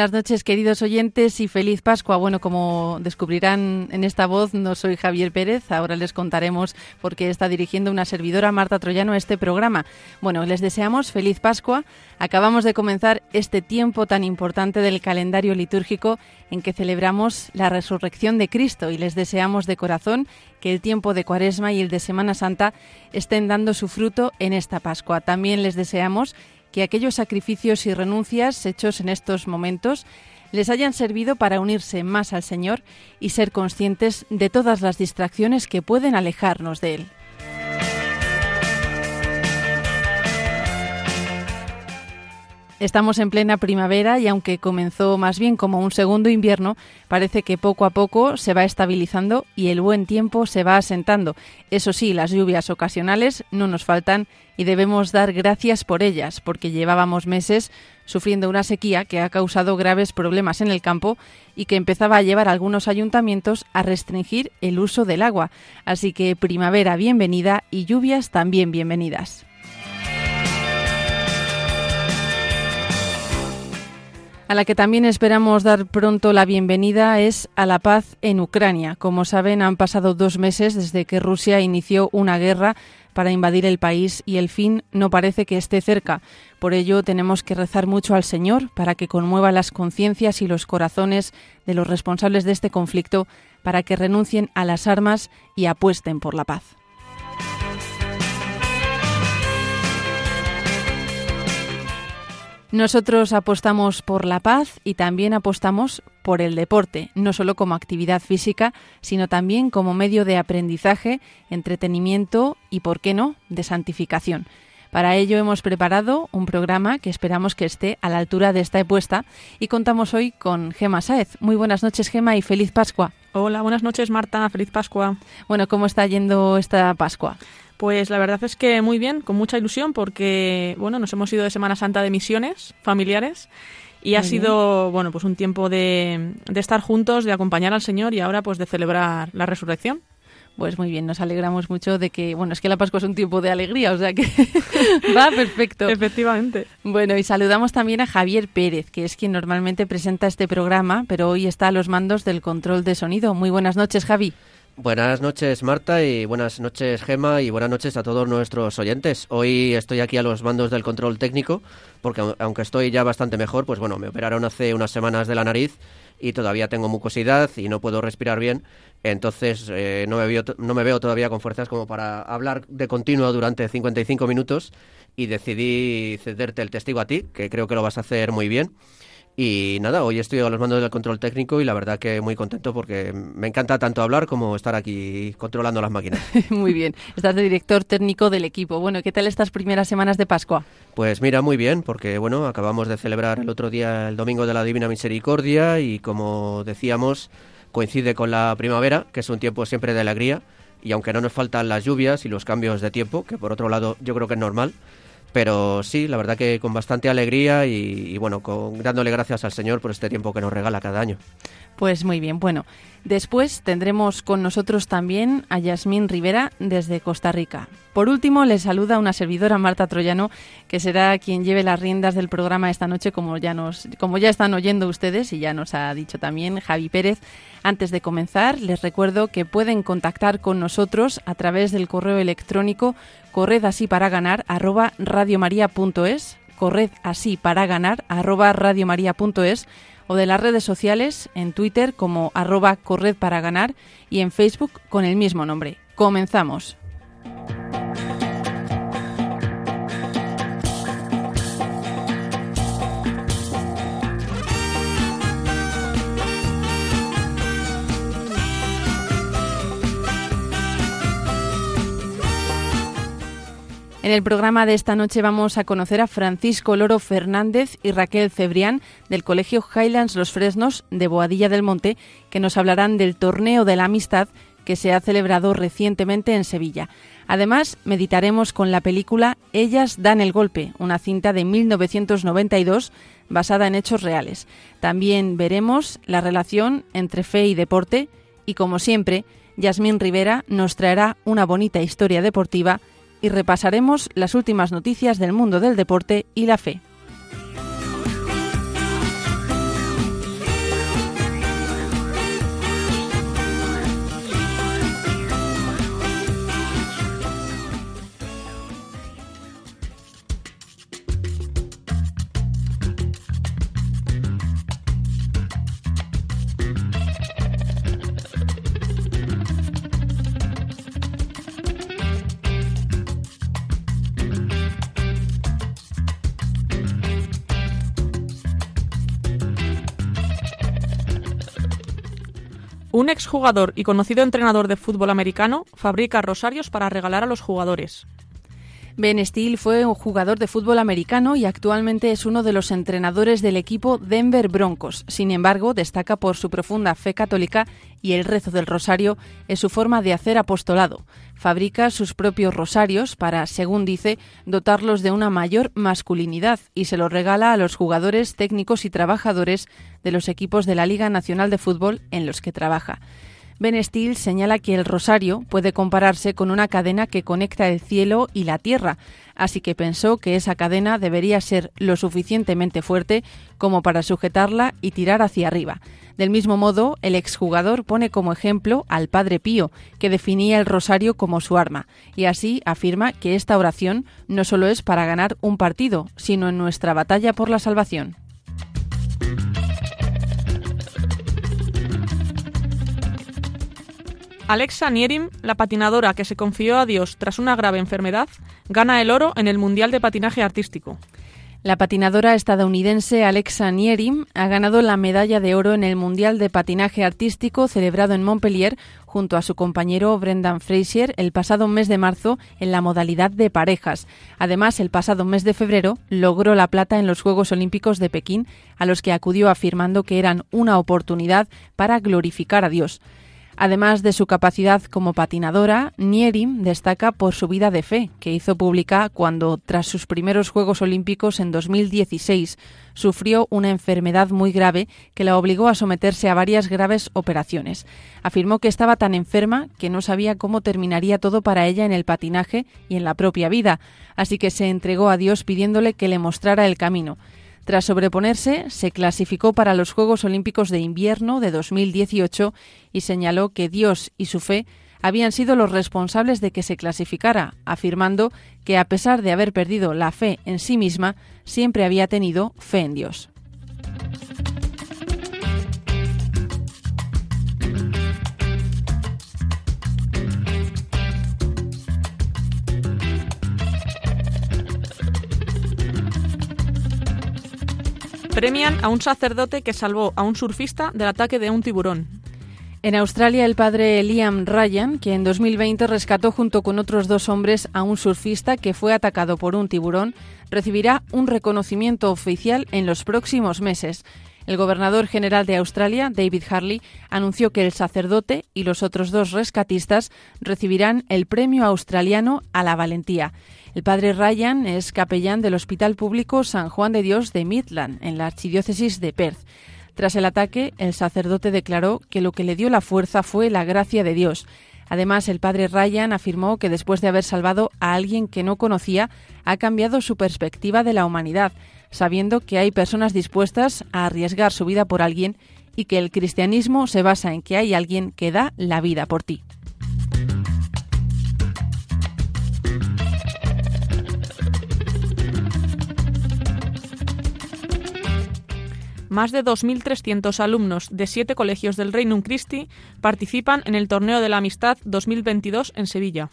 Buenas noches, queridos oyentes, y feliz Pascua. Bueno, como descubrirán en esta voz, no soy Javier Pérez. Ahora les contaremos por qué está dirigiendo una servidora, Marta Troyano, este programa. Bueno, les deseamos feliz Pascua. Acabamos de comenzar este tiempo tan importante del calendario litúrgico en que celebramos la resurrección de Cristo y les deseamos de corazón que el tiempo de Cuaresma y el de Semana Santa estén dando su fruto en esta Pascua. También les deseamos que aquellos sacrificios y renuncias hechos en estos momentos les hayan servido para unirse más al Señor y ser conscientes de todas las distracciones que pueden alejarnos de Él. Estamos en plena primavera y aunque comenzó más bien como un segundo invierno, parece que poco a poco se va estabilizando y el buen tiempo se va asentando. Eso sí, las lluvias ocasionales no nos faltan y debemos dar gracias por ellas, porque llevábamos meses sufriendo una sequía que ha causado graves problemas en el campo y que empezaba a llevar a algunos ayuntamientos a restringir el uso del agua. Así que primavera bienvenida y lluvias también bienvenidas. A la que también esperamos dar pronto la bienvenida es a la paz en Ucrania. Como saben, han pasado dos meses desde que Rusia inició una guerra para invadir el país y el fin no parece que esté cerca. Por ello tenemos que rezar mucho al Señor para que conmueva las conciencias y los corazones de los responsables de este conflicto para que renuncien a las armas y apuesten por la paz. Nosotros apostamos por la paz y también apostamos por el deporte, no solo como actividad física, sino también como medio de aprendizaje, entretenimiento y, por qué no, de santificación. Para ello hemos preparado un programa que esperamos que esté a la altura de esta apuesta y contamos hoy con Gema Saez. Muy buenas noches, Gema, y feliz Pascua. Hola, buenas noches, Marta. Feliz Pascua. Bueno, ¿cómo está yendo esta Pascua? Pues la verdad es que muy bien, con mucha ilusión, porque bueno, nos hemos ido de Semana Santa de misiones familiares y ha sido bueno pues un tiempo de, de, estar juntos, de acompañar al Señor y ahora pues de celebrar la resurrección. Pues muy bien, nos alegramos mucho de que, bueno, es que la Pascua es un tiempo de alegría, o sea que va perfecto. Efectivamente. Bueno, y saludamos también a Javier Pérez, que es quien normalmente presenta este programa, pero hoy está a los mandos del control de sonido. Muy buenas noches, Javi. Buenas noches Marta y buenas noches Gema y buenas noches a todos nuestros oyentes. Hoy estoy aquí a los mandos del control técnico porque aunque estoy ya bastante mejor, pues bueno, me operaron hace unas semanas de la nariz y todavía tengo mucosidad y no puedo respirar bien, entonces eh, no, me veo, no me veo todavía con fuerzas como para hablar de continuo durante 55 minutos y decidí cederte el testigo a ti, que creo que lo vas a hacer muy bien. Y nada, hoy estoy a los mandos del control técnico y la verdad que muy contento porque me encanta tanto hablar como estar aquí controlando las máquinas. muy bien, estás de director técnico del equipo. Bueno, ¿qué tal estas primeras semanas de Pascua? Pues mira, muy bien, porque bueno, acabamos de celebrar el otro día el Domingo de la Divina Misericordia y como decíamos, coincide con la primavera, que es un tiempo siempre de alegría y aunque no nos faltan las lluvias y los cambios de tiempo, que por otro lado yo creo que es normal, pero sí, la verdad que con bastante alegría y, bueno, con, dándole gracias al Señor por este tiempo que nos regala cada año. Pues muy bien, bueno, después tendremos con nosotros también a Yasmín Rivera desde Costa Rica. Por último, les saluda una servidora Marta Troyano, que será quien lleve las riendas del programa esta noche, como ya nos, como ya están oyendo ustedes y ya nos ha dicho también Javi Pérez. Antes de comenzar, les recuerdo que pueden contactar con nosotros a través del correo electrónico corred así arroba radiomaria.es, corred para ganar arroba o de las redes sociales en Twitter como arroba corred para ganar y en Facebook con el mismo nombre. Comenzamos. En el programa de esta noche vamos a conocer a Francisco Loro Fernández y Raquel Cebrián del Colegio Highlands Los Fresnos de Boadilla del Monte, que nos hablarán del torneo de la amistad que se ha celebrado recientemente en Sevilla. Además, meditaremos con la película Ellas dan el golpe, una cinta de 1992 basada en hechos reales. También veremos la relación entre fe y deporte y, como siempre, Yasmín Rivera nos traerá una bonita historia deportiva y repasaremos las últimas noticias del mundo del deporte y la fe. Un exjugador y conocido entrenador de fútbol americano fabrica rosarios para regalar a los jugadores. Ben Steele fue un jugador de fútbol americano y actualmente es uno de los entrenadores del equipo Denver Broncos. Sin embargo, destaca por su profunda fe católica y el rezo del rosario es su forma de hacer apostolado. Fabrica sus propios rosarios para, según dice, dotarlos de una mayor masculinidad y se los regala a los jugadores, técnicos y trabajadores de los equipos de la Liga Nacional de Fútbol en los que trabaja. Ben Steele señala que el rosario puede compararse con una cadena que conecta el cielo y la tierra, así que pensó que esa cadena debería ser lo suficientemente fuerte como para sujetarla y tirar hacia arriba. Del mismo modo, el exjugador pone como ejemplo al Padre Pío, que definía el rosario como su arma, y así afirma que esta oración no solo es para ganar un partido, sino en nuestra batalla por la salvación. Alexa Nierim, la patinadora que se confió a Dios tras una grave enfermedad, gana el oro en el Mundial de Patinaje Artístico. La patinadora estadounidense Alexa Nierim ha ganado la medalla de oro en el Mundial de Patinaje Artístico celebrado en Montpellier junto a su compañero Brendan Frazier el pasado mes de marzo en la modalidad de parejas. Además, el pasado mes de febrero logró la plata en los Juegos Olímpicos de Pekín, a los que acudió afirmando que eran una oportunidad para glorificar a Dios. Además de su capacidad como patinadora, Nierim destaca por su vida de fe, que hizo pública cuando, tras sus primeros Juegos Olímpicos en 2016, sufrió una enfermedad muy grave que la obligó a someterse a varias graves operaciones. Afirmó que estaba tan enferma que no sabía cómo terminaría todo para ella en el patinaje y en la propia vida, así que se entregó a Dios pidiéndole que le mostrara el camino. Tras sobreponerse, se clasificó para los Juegos Olímpicos de Invierno de 2018 y señaló que Dios y su fe habían sido los responsables de que se clasificara, afirmando que a pesar de haber perdido la fe en sí misma, siempre había tenido fe en Dios. Premian a un sacerdote que salvó a un surfista del ataque de un tiburón. En Australia, el padre Liam Ryan, que en 2020 rescató junto con otros dos hombres a un surfista que fue atacado por un tiburón, recibirá un reconocimiento oficial en los próximos meses. El gobernador general de Australia, David Harley, anunció que el sacerdote y los otros dos rescatistas recibirán el Premio Australiano a la Valentía. El padre Ryan es capellán del Hospital Público San Juan de Dios de Midland, en la archidiócesis de Perth. Tras el ataque, el sacerdote declaró que lo que le dio la fuerza fue la gracia de Dios. Además, el padre Ryan afirmó que después de haber salvado a alguien que no conocía, ha cambiado su perspectiva de la humanidad, sabiendo que hay personas dispuestas a arriesgar su vida por alguien y que el cristianismo se basa en que hay alguien que da la vida por ti. Más de 2.300 alumnos de siete colegios del Reino Christi participan en el Torneo de la Amistad 2022 en Sevilla.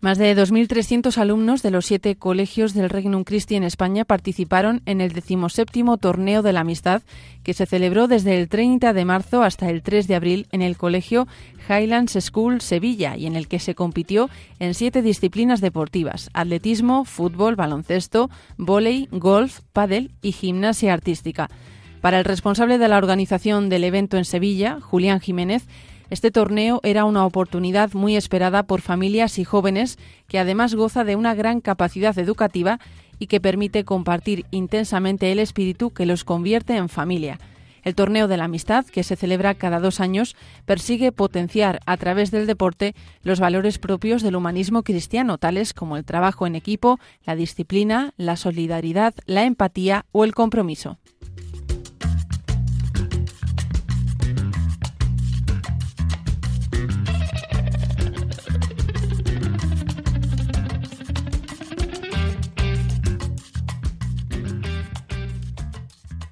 Más de 2.300 alumnos de los siete colegios del Regnum Christi en España participaron en el decimoséptimo Torneo de la Amistad, que se celebró desde el 30 de marzo hasta el 3 de abril en el Colegio Highlands School Sevilla y en el que se compitió en siete disciplinas deportivas: atletismo, fútbol, baloncesto, vóley, golf, pádel y gimnasia artística. Para el responsable de la organización del evento en Sevilla, Julián Jiménez, Este torneo era una oportunidad muy esperada por familias y jóvenes que además goza de una gran capacidad educativa y que permite compartir intensamente el espíritu que los convierte en familia. El torneo de la amistad, que se celebra cada dos años, persigue potenciar a través del deporte los valores propios del humanismo cristiano, tales como el trabajo en equipo, la disciplina, la solidaridad, la empatía o el compromiso.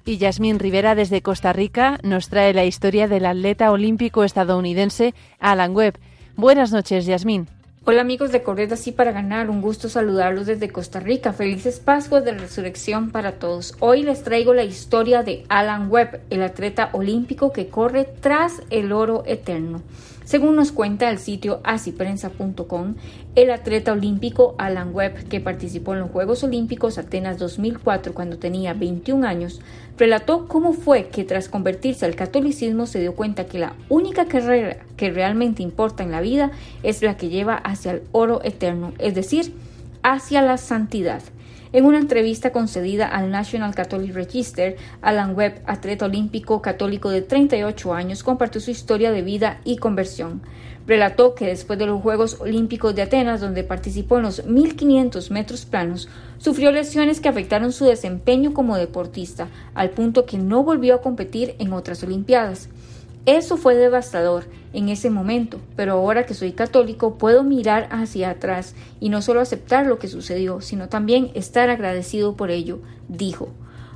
Y Yasmín Rivera desde Costa Rica nos trae la historia del atleta olímpico estadounidense Alan Webb. Buenas noches, Yasmín. Hola amigos de Correr así para ganar, un gusto saludarlos desde Costa Rica. Felices Pascuas de Resurrección para todos. Hoy les traigo la historia de Alan Webb, el atleta olímpico que corre tras el oro eterno. Según nos cuenta el sitio asiprensa.com, el atleta olímpico Alan Webb, que participó en los Juegos Olímpicos Atenas 2004 cuando tenía 21 años, relató cómo fue que tras convertirse al catolicismo se dio cuenta que la única carrera que realmente importa en la vida es la que lleva hacia el oro eterno, es decir, hacia la santidad. En una entrevista concedida al National Catholic Register, Alan Webb, atleta olímpico católico de 38 años, compartió su historia de vida y conversión. Relató que después de los Juegos Olímpicos de Atenas, donde participó en los 1500 metros planos, sufrió lesiones que afectaron su desempeño como deportista, al punto que no volvió a competir en otras Olimpiadas. Eso fue devastador en ese momento, pero ahora que soy católico puedo mirar hacia atrás y no solo aceptar lo que sucedió, sino también estar agradecido por ello, dijo.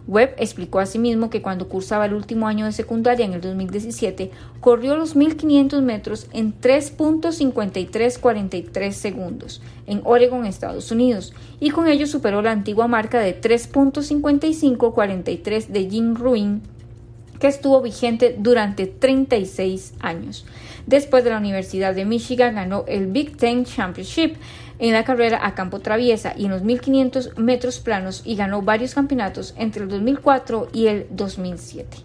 Webb explicó asimismo que cuando cursaba el último año de secundaria en el 2017, corrió los 1500 metros en 3.5343 segundos en Oregon, Estados Unidos, y con ello superó la antigua marca de 3.5543 de Jim Ruin que estuvo vigente durante 36 años. Después de la Universidad de Michigan ganó el Big Ten Championship en la carrera a campo traviesa y en los 1500 metros planos y ganó varios campeonatos entre el 2004 y el 2007.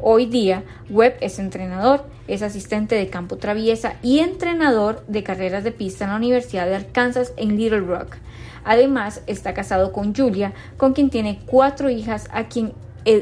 Hoy día, Webb es entrenador, es asistente de campo traviesa y entrenador de carreras de pista en la Universidad de Arkansas en Little Rock. Además, está casado con Julia, con quien tiene cuatro hijas a quien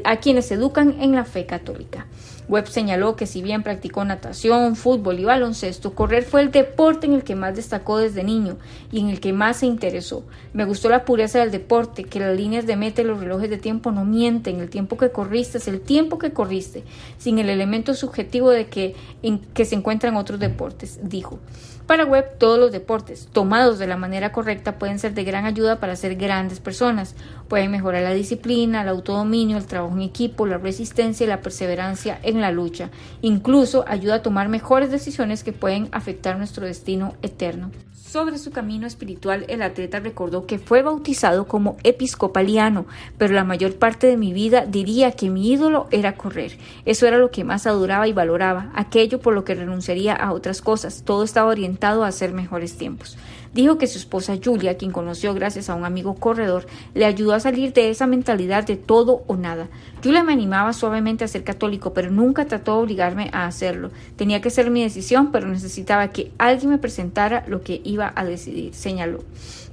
a quienes educan en la fe católica. Webb señaló que si bien practicó natación, fútbol y baloncesto, correr fue el deporte en el que más destacó desde niño y en el que más se interesó. Me gustó la pureza del deporte, que las líneas de meta y los relojes de tiempo no mienten, el tiempo que corriste es el tiempo que corriste, sin el elemento subjetivo de que, en, que se encuentran otros deportes, dijo. Para Webb, todos los deportes, tomados de la manera correcta, pueden ser de gran ayuda para ser grandes personas. Pueden mejorar la disciplina, el autodominio, el trabajo en equipo, la resistencia y la perseverancia en la lucha. Incluso ayuda a tomar mejores decisiones que pueden afectar nuestro destino eterno. Sobre su camino espiritual, el atleta recordó que fue bautizado como episcopaliano, pero la mayor parte de mi vida diría que mi ídolo era correr. Eso era lo que más adoraba y valoraba, aquello por lo que renunciaría a otras cosas. Todo estaba orientado a hacer mejores tiempos. Dijo que su esposa Julia, quien conoció gracias a un amigo corredor, le ayudó a salir de esa mentalidad de todo o nada. Julia me animaba suavemente a ser católico, pero nunca trató de obligarme a hacerlo. Tenía que ser mi decisión, pero necesitaba que alguien me presentara lo que iba a decidir, señaló.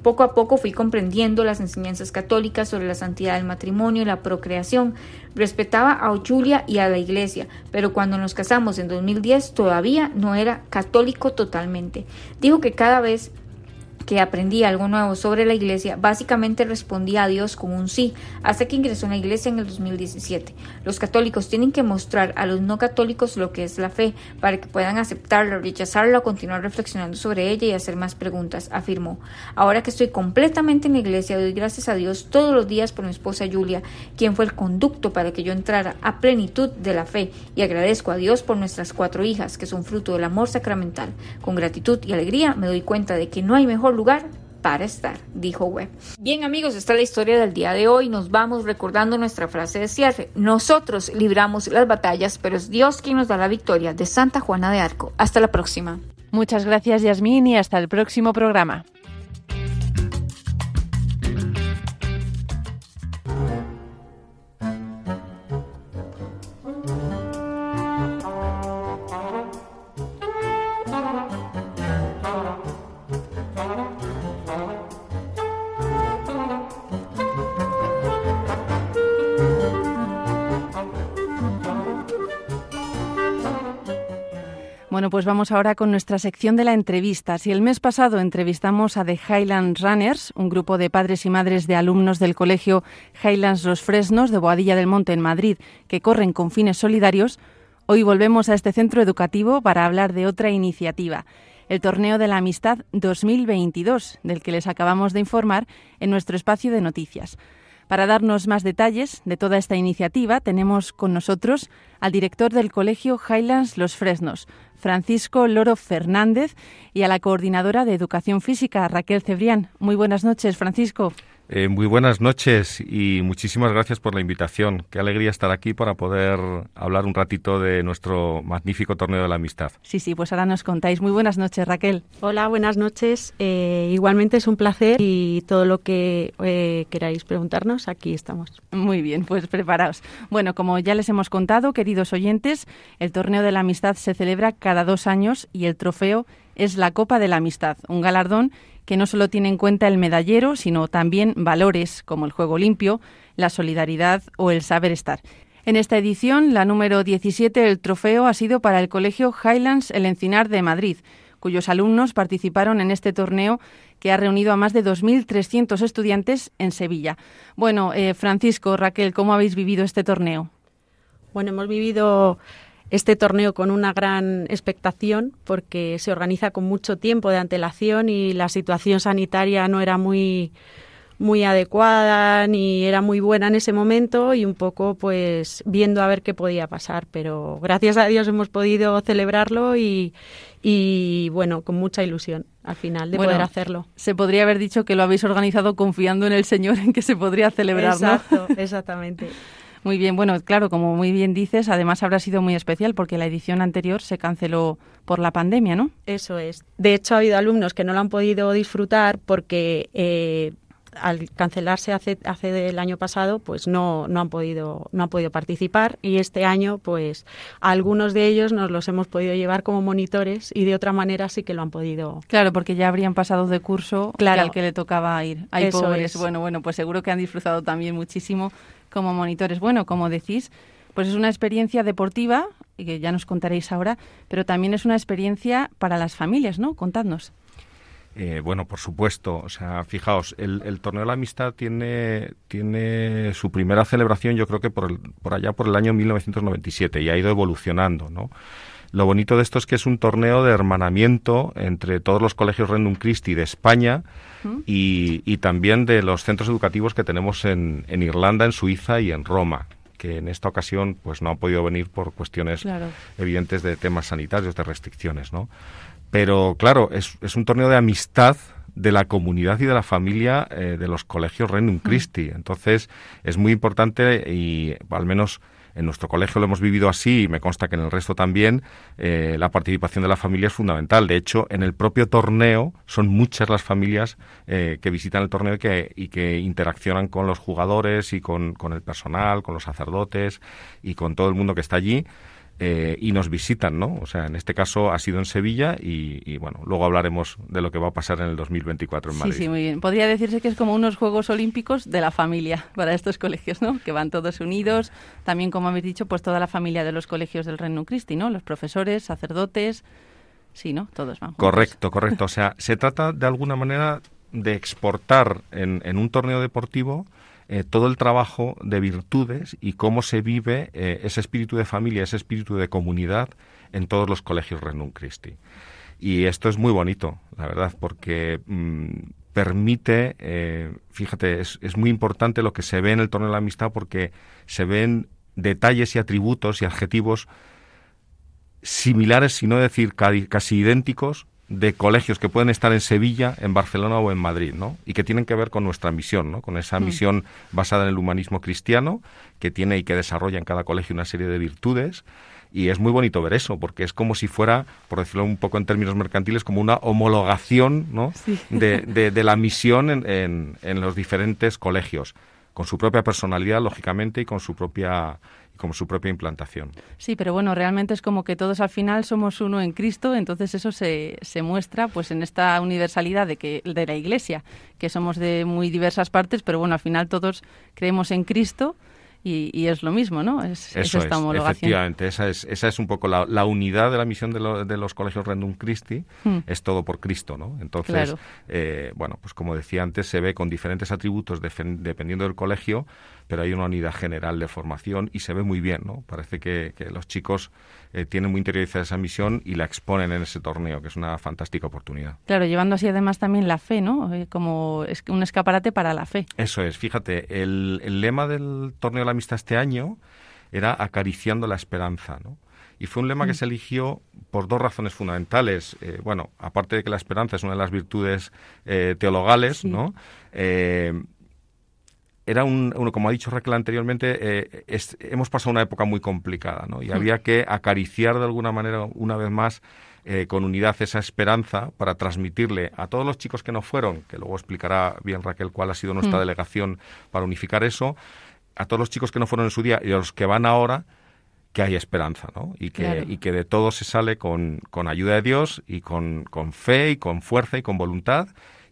Poco a poco fui comprendiendo las enseñanzas católicas sobre la santidad del matrimonio y la procreación. Respetaba a Julia y a la iglesia, pero cuando nos casamos en 2010 todavía no era católico totalmente. Dijo que cada vez que aprendí algo nuevo sobre la iglesia, básicamente respondía a Dios con un sí, hasta que ingresó en la iglesia en el 2017. Los católicos tienen que mostrar a los no católicos lo que es la fe, para que puedan aceptarla, rechazarla continuar reflexionando sobre ella y hacer más preguntas, afirmó. Ahora que estoy completamente en la iglesia, doy gracias a Dios todos los días por mi esposa Julia, quien fue el conducto para que yo entrara a plenitud de la fe, y agradezco a Dios por nuestras cuatro hijas, que son fruto del amor sacramental. Con gratitud y alegría me doy cuenta de que no hay mejor lugar para estar, dijo Webb. Bien amigos, esta es la historia del día de hoy. Nos vamos recordando nuestra frase de cierre. Nosotros libramos las batallas, pero es Dios quien nos da la victoria de Santa Juana de Arco. Hasta la próxima. Muchas gracias Yasmín y hasta el próximo programa. Bueno, pues vamos ahora con nuestra sección de la entrevista. Si el mes pasado entrevistamos a The Highlands Runners, un grupo de padres y madres de alumnos del colegio Highlands Los Fresnos de Boadilla del Monte en Madrid, que corren con fines solidarios, hoy volvemos a este centro educativo para hablar de otra iniciativa, el Torneo de la Amistad 2022, del que les acabamos de informar en nuestro espacio de noticias. Para darnos más detalles de toda esta iniciativa, tenemos con nosotros al director del Colegio Highlands Los Fresnos, Francisco Loro Fernández, y a la coordinadora de Educación Física, Raquel Cebrián. Muy buenas noches, Francisco. Eh, muy buenas noches y muchísimas gracias por la invitación. Qué alegría estar aquí para poder hablar un ratito de nuestro magnífico torneo de la amistad. Sí, sí, pues ahora nos contáis. Muy buenas noches, Raquel. Hola, buenas noches. Eh, igualmente es un placer y todo lo que eh, queráis preguntarnos, aquí estamos. Muy bien, pues preparaos. Bueno, como ya les hemos contado, queridos oyentes, el torneo de la amistad se celebra cada dos años y el trofeo es la Copa de la Amistad, un galardón que no solo tiene en cuenta el medallero, sino también valores como el juego limpio, la solidaridad o el saber estar. En esta edición, la número 17 el trofeo ha sido para el Colegio Highlands El Encinar de Madrid, cuyos alumnos participaron en este torneo que ha reunido a más de 2.300 estudiantes en Sevilla. Bueno, eh, Francisco, Raquel, ¿cómo habéis vivido este torneo? Bueno, hemos vivido este torneo con una gran expectación porque se organiza con mucho tiempo de antelación y la situación sanitaria no era muy muy adecuada ni era muy buena en ese momento y un poco pues viendo a ver qué podía pasar. Pero gracias a Dios hemos podido celebrarlo y, y bueno con mucha ilusión al final de poder hacerlo. se podría haber dicho que lo habéis organizado confiando en el Señor en que se podría celebrar Exacto, exactamente Muy bien, bueno, claro, como muy bien dices, además habrá sido muy especial porque la edición anterior se canceló por la pandemia, ¿no? Eso es. De hecho, ha habido alumnos que no lo han podido disfrutar porque eh, al cancelarse hace, hace el año pasado, pues no, no han podido, no han podido participar y este año, pues algunos de ellos nos los hemos podido llevar como monitores y de otra manera sí que lo han podido. Claro, porque ya habrían pasado de curso claro. al que le tocaba ir. Hay pobres. Bueno, bueno, pues seguro que han disfrutado también muchísimo como monitores. Bueno, como decís, pues es una experiencia deportiva, que ya nos contaréis ahora, pero también es una experiencia para las familias, ¿no? Contadnos. Eh, bueno, por supuesto. O sea, fijaos, el, el, torneo de la amistad tiene, tiene su primera celebración, yo creo que por, el, por allá por el año 1997 y ha ido evolucionando, ¿no? Lo bonito de esto es que es un torneo de hermanamiento entre todos los colegios Rendum Christi de España ¿Mm? y, y, también de los centros educativos que tenemos en, en, Irlanda, en Suiza y en Roma que en esta ocasión pues no han podido venir por cuestiones claro. evidentes de temas sanitarios, de restricciones, ¿no? Pero claro, es, es un torneo de amistad de la comunidad y de la familia eh, de los colegios Rendum Christi. Entonces, es muy importante y al menos en nuestro colegio lo hemos vivido así y me consta que en el resto también, eh, la participación de la familia es fundamental. De hecho, en el propio torneo son muchas las familias eh, que visitan el torneo y que, y que interaccionan con los jugadores y con, con el personal, con los sacerdotes y con todo el mundo que está allí. Eh, y nos visitan, ¿no? O sea, en este caso ha sido en Sevilla y, y, bueno, luego hablaremos de lo que va a pasar en el 2024 en Madrid. Sí, sí, muy bien. Podría decirse que es como unos Juegos Olímpicos de la familia para estos colegios, ¿no? Que van todos unidos. También, como habéis dicho, pues toda la familia de los colegios del Reino Christi, ¿no? Los profesores, sacerdotes, sí, ¿no? Todos van juntos. Correcto, correcto. O sea, se trata de alguna manera de exportar en, en un torneo deportivo eh, todo el trabajo de virtudes y cómo se vive eh, ese espíritu de familia, ese espíritu de comunidad en todos los colegios Renum Christi. Y esto es muy bonito, la verdad, porque mm, permite, eh, fíjate, es, es, muy importante lo que se ve en el torneo de la amistad porque se ven detalles y atributos y adjetivos similares, si no decir casi idénticos, de colegios que pueden estar en Sevilla, en Barcelona o en Madrid, ¿no? Y que tienen que ver con nuestra misión, ¿no? Con esa mm. misión basada en el humanismo cristiano, que tiene y que desarrolla en cada colegio una serie de virtudes. Y es muy bonito ver eso, porque es como si fuera, por decirlo un poco en términos mercantiles, como una homologación ¿no? Sí. de, de, de, la misión en, en, en los diferentes colegios, con su propia personalidad, lógicamente, y con su propia como su propia implantación. Sí, pero bueno, realmente es como que todos al final somos uno en Cristo, entonces eso se, se muestra pues en esta universalidad de que de la Iglesia, que somos de muy diversas partes, pero bueno, al final todos creemos en Cristo y, es lo mismo, ¿no? Es, Eso esta es, efectivamente. Esa es, esa es un poco la, unidad de la misión de, de los colegios Rendum Christi, hmm. es todo por Cristo, ¿no? Entonces, eh, bueno, pues como decía antes, se ve con diferentes atributos dependiendo del colegio, pero hay una unidad general de formación y se ve muy bien, ¿no? Parece que, los chicos eh, tienen muy interiorizada esa misión y la exponen en ese torneo, que es una fantástica oportunidad. Claro, llevando así además también la fe, ¿no? Eh, como es un escaparate para la fe. Eso es, fíjate, el, el lema del torneo de la amistad este año era acariciando la esperanza, ¿no? Y fue un lema que mm. se eligió por dos razones fundamentales. Eh, bueno, aparte de que la esperanza es una de las virtudes teologales, ¿no? Era un, como ha dicho Raquel anteriormente, eh, hemos pasado una época muy complicada, ¿no? Y había que acariciar de alguna manera, una vez más, eh, con unidad esa esperanza para transmitirle a todos los chicos que no fueron, que luego explicará bien Raquel cuál ha sido nuestra delegación para unificar eso, a todos los chicos que no fueron en su día y a los que van ahora, que hay esperanza, ¿no? Y que, y que de todo se sale con, con ayuda de Dios y con, con fe y con fuerza y con voluntad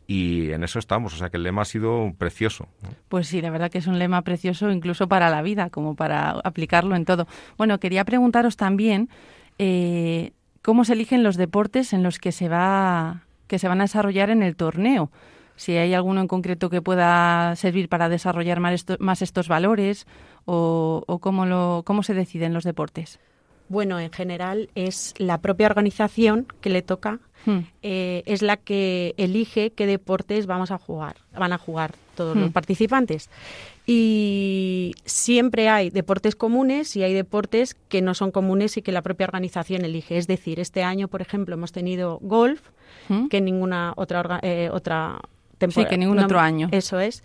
y en eso estamos, o sea que el lema ha sido precioso. Pues sí, la verdad que es un lema precioso incluso para la vida, como para aplicarlo en todo. Bueno, quería preguntaros también eh, cómo se eligen los deportes en los que se va que se van a desarrollar en el torneo. Si hay alguno en concreto que pueda servir para desarrollar más, estos valores o, o cómo, lo, cómo se deciden los deportes. Bueno, en general es la propia organización que le toca, hmm. eh, es la que elige qué deportes vamos a jugar, van a jugar todos los hmm. participantes. Y siempre hay deportes comunes y hay deportes que no son comunes y que la propia organización elige. Es decir, este año, por ejemplo, hemos tenido golf, hmm. que ninguna otra, eh, otra Sí, que ningún otro año. Eso es.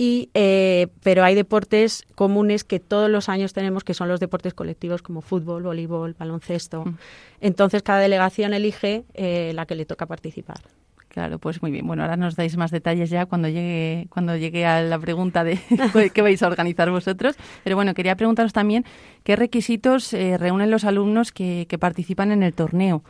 Y, eh, pero hay deportes comunes que todos los años tenemos, que son los deportes colectivos como fútbol, voleibol, baloncesto. Mm. Entonces, cada delegación elige eh, la que le toca participar. Claro, pues muy bien. Bueno, ahora nos dais más detalles ya cuando llegue, cuando llegue a la pregunta de qué vais a organizar vosotros. Pero bueno, quería preguntaros también qué requisitos eh, reúnen los alumnos que participan en el torneo.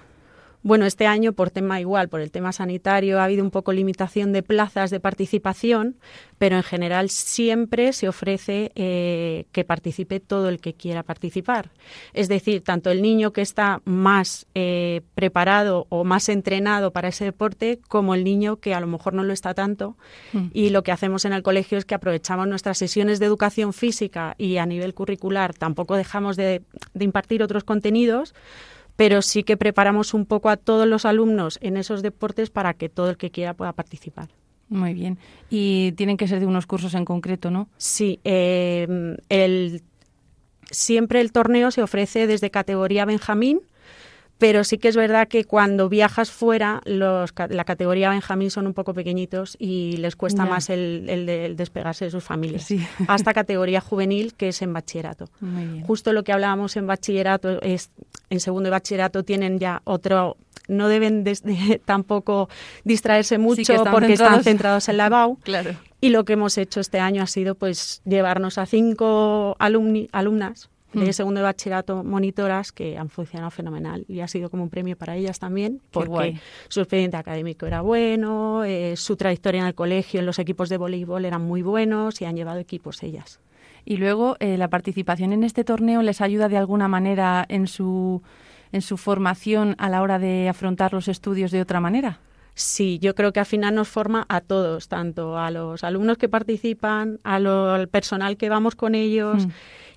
Bueno, este año por tema igual, por el tema sanitario, ha habido un poco limitación de plazas de participación, pero en general siempre se ofrece eh, que participe todo el que quiera participar. Es decir, tanto el niño que está más eh, preparado o más entrenado para ese deporte, como el niño que a lo mejor no lo está tanto. Mm. Y lo que hacemos en el colegio es que aprovechamos nuestras sesiones de educación física y a nivel curricular tampoco dejamos de impartir otros contenidos pero sí que preparamos un poco a todos los alumnos en esos deportes para que todo el que quiera pueda participar. Muy bien. Y tienen que ser de unos cursos en concreto, ¿no? Sí. Eh, el, siempre el torneo se ofrece desde categoría Benjamín pero sí que es verdad que cuando viajas fuera, los, la categoría Benjamín son un poco pequeñitos y les cuesta más el, despegarse de sus familias. Hasta categoría juvenil, que es en bachillerato. Justo lo que hablábamos en bachillerato, es en segundo de bachillerato tienen ya otro no deben tampoco distraerse mucho porque están centrados en la BAU. claro. Y lo que hemos hecho este año ha sido pues llevarnos a cinco alumni, alumnas de mm. segundo de bachillerato monitoras que han funcionado fenomenal y ha sido como un premio para ellas también porque su expediente académico era bueno, eh, su trayectoria en el colegio, en los equipos de voleibol eran muy buenos y han llevado equipos ellas. Y luego eh, la participación en este torneo les ayuda de alguna manera en su en su formación a la hora de afrontar los estudios de otra manera. Sí, yo creo que al final nos forma a todos, tanto a los alumnos que participan, a al personal que vamos con ellos. Mm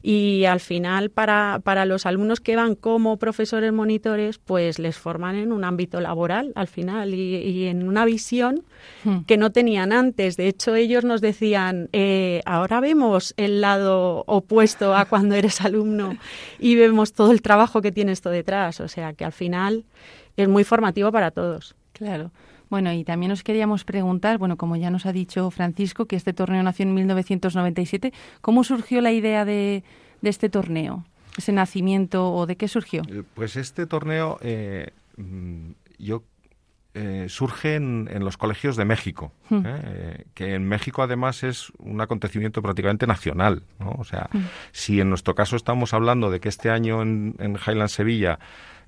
y al final para, para los alumnos que van como profesores monitores, pues les forman en un ámbito laboral al final y, en una visión hmm. que no tenían antes. De hecho, ellos nos decían, eh, ahora vemos el lado opuesto a cuando eres alumno y vemos todo el trabajo que tiene esto detrás. O sea que al final es muy formativo para todos. Claro. Bueno, y también os queríamos preguntar, bueno, como ya nos ha dicho Francisco, que este torneo nació en 1997, ¿cómo surgió la idea de, este torneo? ¿Ese nacimiento o de qué surgió? Eh, pues este torneo, eh, mm, yo eh, surge en, los colegios de México, hmm. ¿eh? que en México además es un acontecimiento prácticamente nacional. O sea, hmm. si en nuestro caso estamos hablando de que este año en, en Highland Sevilla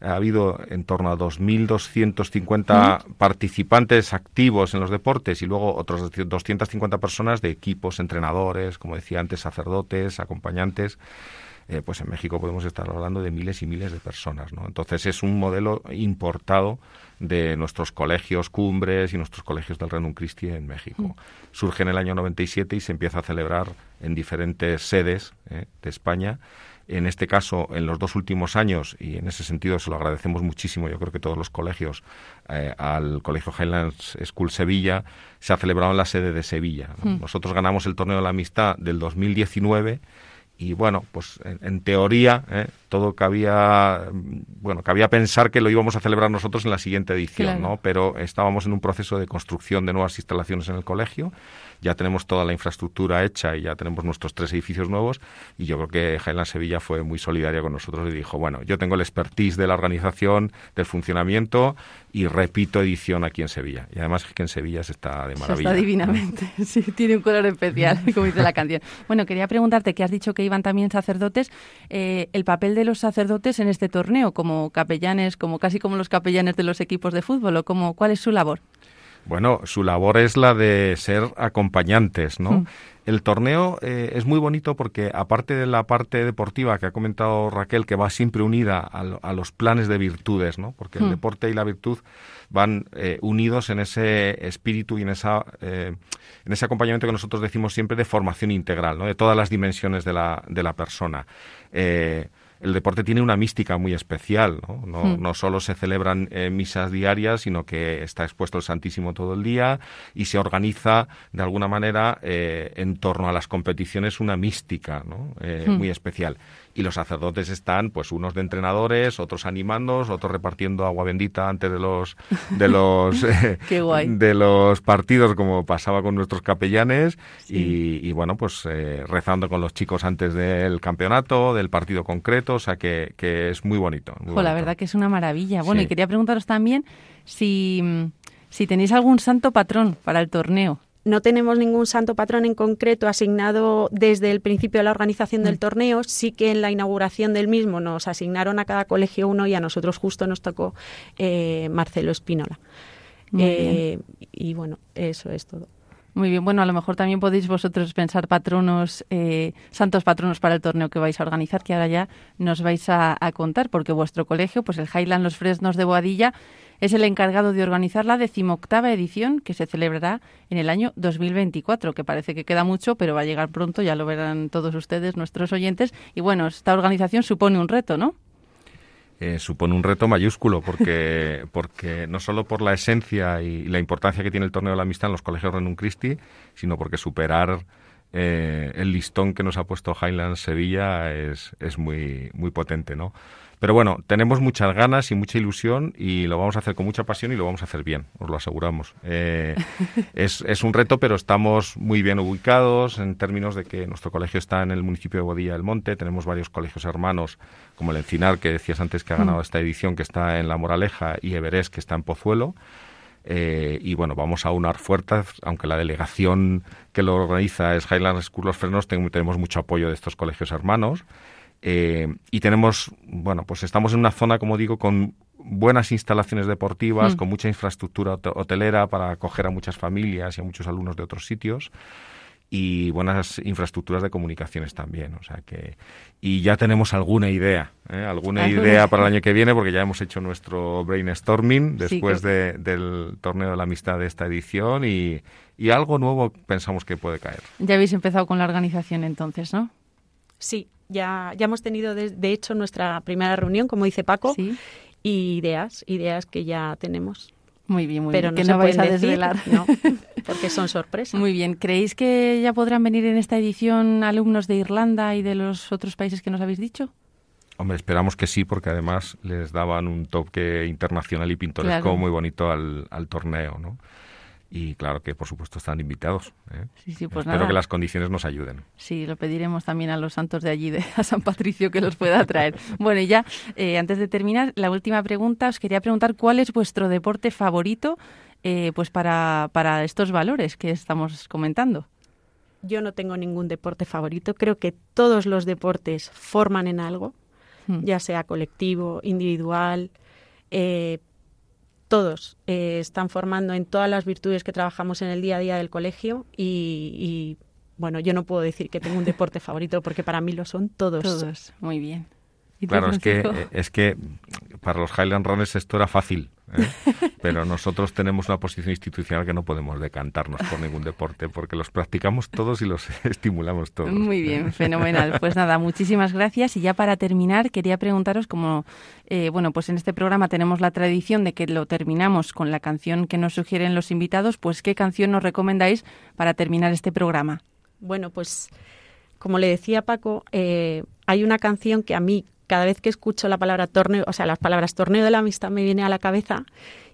ha habido en torno a 2.250 hmm. participantes activos en los deportes y luego otros 250 personas de equipos, entrenadores, como decía antes, sacerdotes, acompañantes. Eh, pues en México podemos estar hablando de miles y miles de personas. ¿no? Entonces es un modelo importado de nuestros colegios cumbres y nuestros colegios del Renum Christi en México. Mm. Surge en el año 97 y se empieza a celebrar en diferentes sedes eh, de España. En este caso, en los dos últimos años, y en ese sentido se lo agradecemos muchísimo, yo creo que todos los colegios, eh, al Colegio Highlands School Sevilla, se ha celebrado en la sede de Sevilla. Mm. Nosotros ganamos el Torneo de la Amistad del 2019 y bueno, pues en, teoría ¿eh? todo cabía, bueno, cabía pensar que lo íbamos a celebrar nosotros en la siguiente edición, ¿no? Pero estábamos en un proceso de construcción de nuevas instalaciones en el colegio ya tenemos toda la infraestructura hecha y ya tenemos nuestros tres edificios nuevos y yo creo que Highland Sevilla fue muy solidaria con nosotros y dijo, bueno, yo tengo el expertise de la organización, del funcionamiento y repito edición aquí en Sevilla. Y además es que en Sevilla se está de maravilla. está divinamente, sí, tiene un color especial, como dice la canción. Bueno, quería preguntarte, que has dicho que iban también sacerdotes, eh, el papel de los sacerdotes en este torneo, como capellanes, como casi como los capellanes de los equipos de fútbol, o como, ¿cuál es su labor? Bueno, su labor es la de ser acompañantes, ¿no? Hmm. El torneo eh, es muy bonito porque, aparte de la parte deportiva que ha comentado Raquel, que va siempre unida a, los planes de virtudes, ¿no? Porque el hmm. deporte y la virtud van eh, unidos en ese espíritu y en, esa, eh, en ese acompañamiento que nosotros decimos siempre de formación integral, ¿no? De todas las dimensiones de la, de la persona el deporte tiene una mística muy especial. No, no, hmm. solo se celebran eh, misas diarias, sino que está expuesto el Santísimo todo el día y se organiza de alguna manera eh, en torno a las competiciones una mística ¿no? Eh, hmm. muy especial y los sacerdotes están pues unos de entrenadores otros animando otros repartiendo agua bendita antes de los de los de los partidos como pasaba con nuestros capellanes. Y, bueno pues eh, rezando con los chicos antes del campeonato del partido concreto. O sea que, que es muy bonito, la verdad que es una maravilla. Bueno y quería preguntaros también si si tenéis algún santo patrón para el torneo no tenemos ningún santo patrón en concreto asignado desde el principio de la organización del mm. torneo. Sí que en la inauguración del mismo nos asignaron a cada colegio uno y a nosotros justo nos tocó eh, Marcelo Espínola. Eh, y bueno, eso es todo. Muy bien, bueno, a lo mejor también podéis vosotros pensar patronos, eh, santos patronos para el torneo que vais a organizar, que ahora ya nos vais a, a, contar, porque vuestro colegio, pues el Highland Los Fresnos de Boadilla, es el encargado de organizar la decimoctava edición que se celebrará en el año 2024, que parece que queda mucho, pero va a llegar pronto, ya lo verán todos ustedes, nuestros oyentes. Y bueno, esta organización supone un reto, ¿no? Eh, supone un reto mayúsculo porque, porque no solo por la esencia y la importancia que tiene el torneo de la amistad en los colegios Renum Christi, sino porque superar eh, el listón que nos ha puesto Highlands Sevilla es, es muy, muy potente, ¿no? Pero bueno, tenemos muchas ganas y mucha ilusión y lo vamos a hacer con mucha pasión y lo vamos a hacer bien, os lo aseguramos. Eh, es, es, un reto, pero estamos muy bien ubicados en términos de que nuestro colegio está en el municipio de Bodilla del Monte, tenemos varios colegios hermanos, como el Encinar, que decías antes que ha ganado mm. esta edición, que está en La Moraleja, y Everest, que está en Pozuelo. Eh, y bueno, vamos a unar fuerzas, aunque la delegación que lo organiza es Highland School Frenos, tenemos mucho apoyo de estos colegios hermanos. Eh, y tenemos, bueno, pues estamos en una zona, como digo, con buenas instalaciones deportivas, mm. con mucha infraestructura hotelera para acoger a muchas familias y a muchos alumnos de otros sitios y buenas infraestructuras de comunicaciones también, o sea que y ya tenemos alguna idea, ¿eh? alguna idea para el año que viene porque ya hemos hecho nuestro brainstorming después del torneo de la amistad de esta edición y, y algo nuevo pensamos que puede caer. Ya habéis empezado con la organización entonces, ¿no? Sí, ya, ya hemos tenido, de, hecho, nuestra primera reunión, como dice Paco, y ideas, ideas que ya tenemos. Muy bien, muy Pero bien. que no, vais a desvelar, no, porque son sorpresas. Muy bien. ¿Creéis que ya podrán venir en esta edición alumnos de Irlanda y de los otros países que nos habéis dicho? Hombre, esperamos que sí, porque además les daban un toque internacional y pintoresco muy bonito al, al torneo, ¿no? Y claro que por supuesto están invitados. ¿eh? Sí, sí, pues Espero nada. que las condiciones nos ayuden. Sí, lo pediremos también a los santos de allí, de, a San Patricio, que los pueda traer. bueno, y ya, eh, antes de terminar, la última pregunta, os quería preguntar cuál es vuestro deporte favorito eh, pues para, para estos valores que estamos comentando. Yo no tengo ningún deporte favorito. Creo que todos los deportes forman en algo, Hmm. ya sea colectivo, individual. Todos eh, están formando en todas las virtudes que trabajamos en el día a día del colegio y, y, bueno, yo no puedo decir que tengo un deporte favorito porque para mí lo son todos. Todos, muy bien. ¿Y tú, Claro, es que, es que para los Highland Runners esto era fácil, ¿eh? pero nosotros tenemos una posición institucional que no podemos decantarnos por ningún deporte porque los practicamos todos y los estimulamos todos. Muy bien, fenomenal. Pues nada, muchísimas gracias. Y ya para terminar, quería preguntaros, como, eh, bueno, pues en este programa tenemos la tradición de que lo terminamos con la canción que nos sugieren los invitados, pues ¿qué canción nos recomendáis para terminar este programa? Bueno, pues como le decía Paco, eh, hay una canción que a mí cada vez que escucho la palabra torneo, o sea, las palabras torneo de la amistad me viene a la cabeza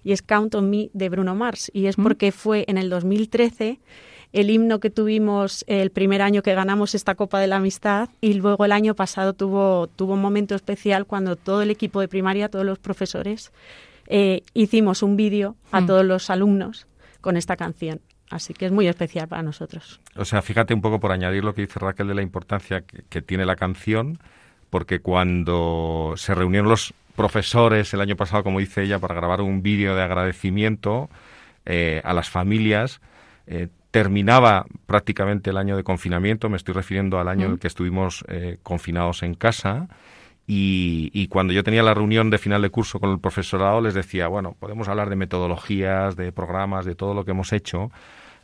y es Count on Me de Bruno Mars y es Mm. porque fue en el 2013 el himno que tuvimos el primer año que ganamos esta Copa de la Amistad y luego el año pasado tuvo, tuvo un momento especial cuando todo el equipo de primaria, todos los profesores, eh, hicimos un vídeo a Mm. todos los alumnos con esta canción. Así que es muy especial para nosotros. O sea, fíjate un poco por añadir lo que dice Raquel de la importancia que, que tiene la canción, porque cuando se reunieron los profesores el año pasado, como dice ella, para grabar un vídeo de agradecimiento eh, a las familias, eh, terminaba prácticamente el año de confinamiento, me estoy refiriendo al año en el que estuvimos eh, confinados en casa. Y, y cuando yo tenía la reunión de final de curso con el profesorado, les decía, bueno, podemos hablar de metodologías, de programas, de todo lo que hemos hecho,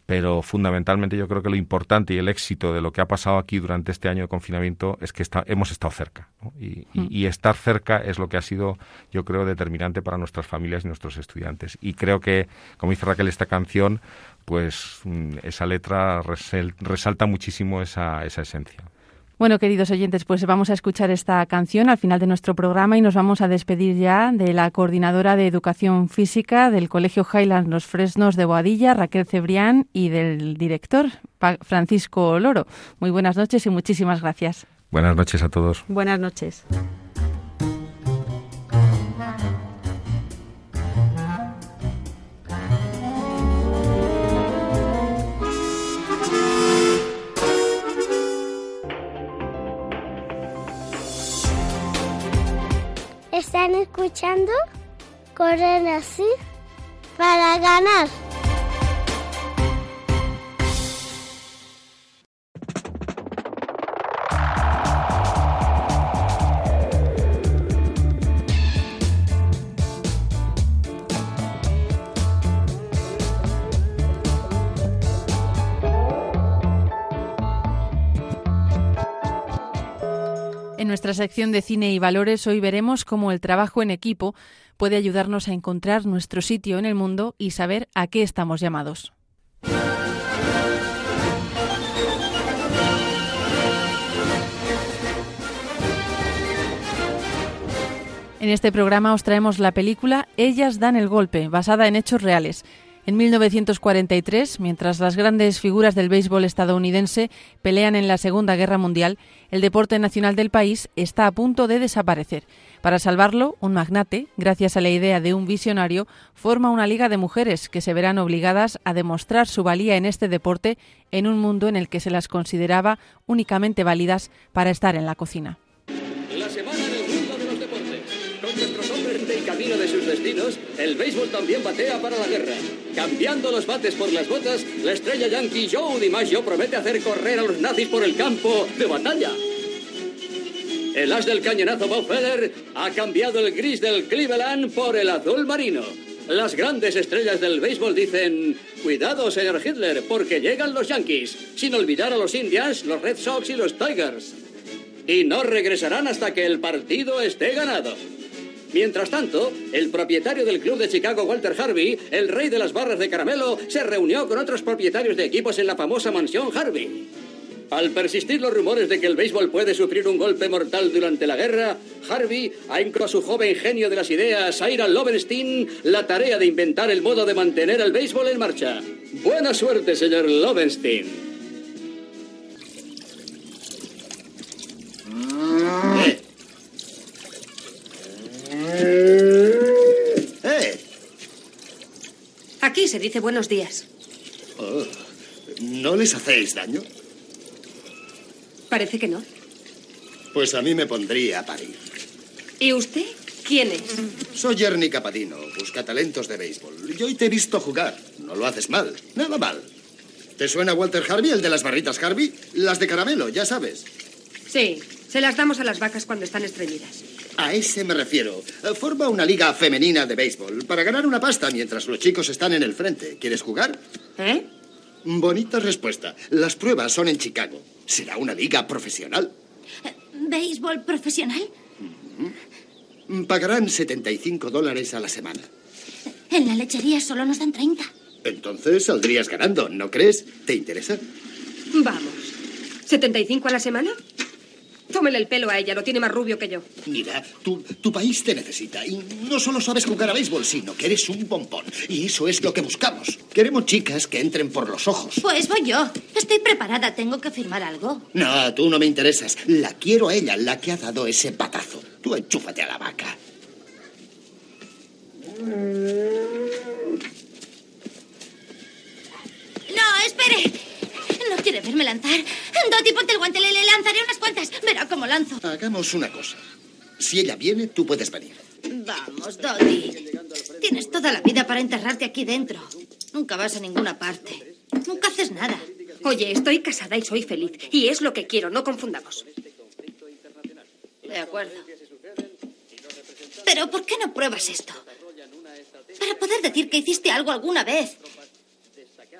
pero fundamentalmente yo creo que lo importante y el éxito de lo que ha pasado aquí durante este año de confinamiento es que está- hemos estado cerca. ¿no? Y, y- y estar cerca es lo que ha sido, yo creo, determinante para nuestras familias y nuestros estudiantes. Y creo que, como dice Raquel, esta canción, pues mm, esa letra resalta muchísimo esa, esa esencia. Bueno, queridos oyentes, pues vamos a escuchar esta canción al final de nuestro programa y nos vamos a despedir ya de la coordinadora de Educación Física del Colegio Highlands Los Fresnos de Boadilla, Raquel Cebrián, y del director, Francisco Loro. Muy buenas noches y muchísimas gracias. Buenas noches a todos. Buenas noches. Están escuchando Corren así para ganar. En nuestra sección de cine y valores hoy veremos cómo el trabajo en equipo puede ayudarnos a encontrar nuestro sitio en el mundo y saber a qué estamos llamados. En este programa os traemos la película Ellas dan el golpe, basada en hechos reales. En 1943, mientras las grandes figuras del béisbol estadounidense pelean en la Segunda Guerra Mundial, el deporte nacional del país está a punto de desaparecer. Para salvarlo, un magnate, gracias a la idea de un visionario, forma una liga de mujeres que se verán obligadas a demostrar su valía en este deporte en un mundo en el que se las consideraba únicamente válidas para estar en la cocina. El béisbol también batea para la guerra. Cambiando los bates por las botas, la estrella yankee Joe DiMaggio promete hacer correr a los nazis por el campo de batalla. El as del cañonazo Bob Feller ha cambiado el gris del Cleveland por el azul marino. Las grandes estrellas del béisbol dicen, cuidado señor Hitler, porque llegan los Yankees, sin olvidar a los Indians, los Red Sox y los Tigers y no regresarán hasta que el partido esté ganado. Mientras tanto, el propietario del club de Chicago, Walter Harvey, el rey de las barras de caramelo, se reunió con otros propietarios de equipos en la famosa mansión Harvey. Al persistir los rumores de que el béisbol puede sufrir un golpe mortal durante la guerra, Harvey ha encargado a su joven genio de las ideas, Ira Lovenstein, la tarea de inventar el modo de mantener el béisbol en marcha. Buena suerte, señor Lovenstein. Eh. Eh. Aquí se dice buenos días. Oh, ¿No les hacéis daño? Parece que no. Pues a mí me pondría a parir. ¿Y usted? ¿Quién es? Soy Ernie Capadino, busca talentos de béisbol. Y hoy te he visto jugar. No lo haces mal, nada mal. ¿Te suena Walter Harvey, el de las barritas Harvey? Las de caramelo, ya sabes. Sí, se las damos a las vacas cuando están estreñidas. A ese me refiero. Eh, Forma una liga femenina de béisbol para ganar una pasta mientras los chicos están en el frente. ¿Quieres jugar? ¿Eh? Bonita respuesta. Las pruebas son en Chicago. ¿Será una liga profesional? ¿Béisbol profesional? Pagarán 75 dólares a la semana. En la lechería solo nos dan 30. Entonces saldrías ganando, ¿no crees? ¿Te interesa? Vamos. ¿75 a la semana? Tómele el pelo a ella, lo tiene más rubio que yo. Mira, tu, tu país te necesita. Y no solo sabes jugar a béisbol, sino que eres un bombón. Y eso es lo que buscamos. Queremos chicas que entren por los ojos. Pues voy yo. Estoy preparada. Tengo que firmar algo. No, tú no me interesas. La quiero a ella, la que ha dado ese patazo. Tú enchúfate a la vaca. No, espere. No quiere verme lanzar. Doti, ponte el guante. Le, le lanzaré unas cuantas. Verá cómo lanzo. Hagamos una cosa. Si ella viene, tú puedes venir. Vamos, Doti. Tienes toda la vida para enterrarte aquí dentro. Nunca vas a ninguna parte. Nunca haces nada. Oye, estoy casada y soy feliz. Y es lo que quiero, no confundamos. De acuerdo. Pero ¿por qué no pruebas esto? Para poder decir que hiciste algo alguna vez.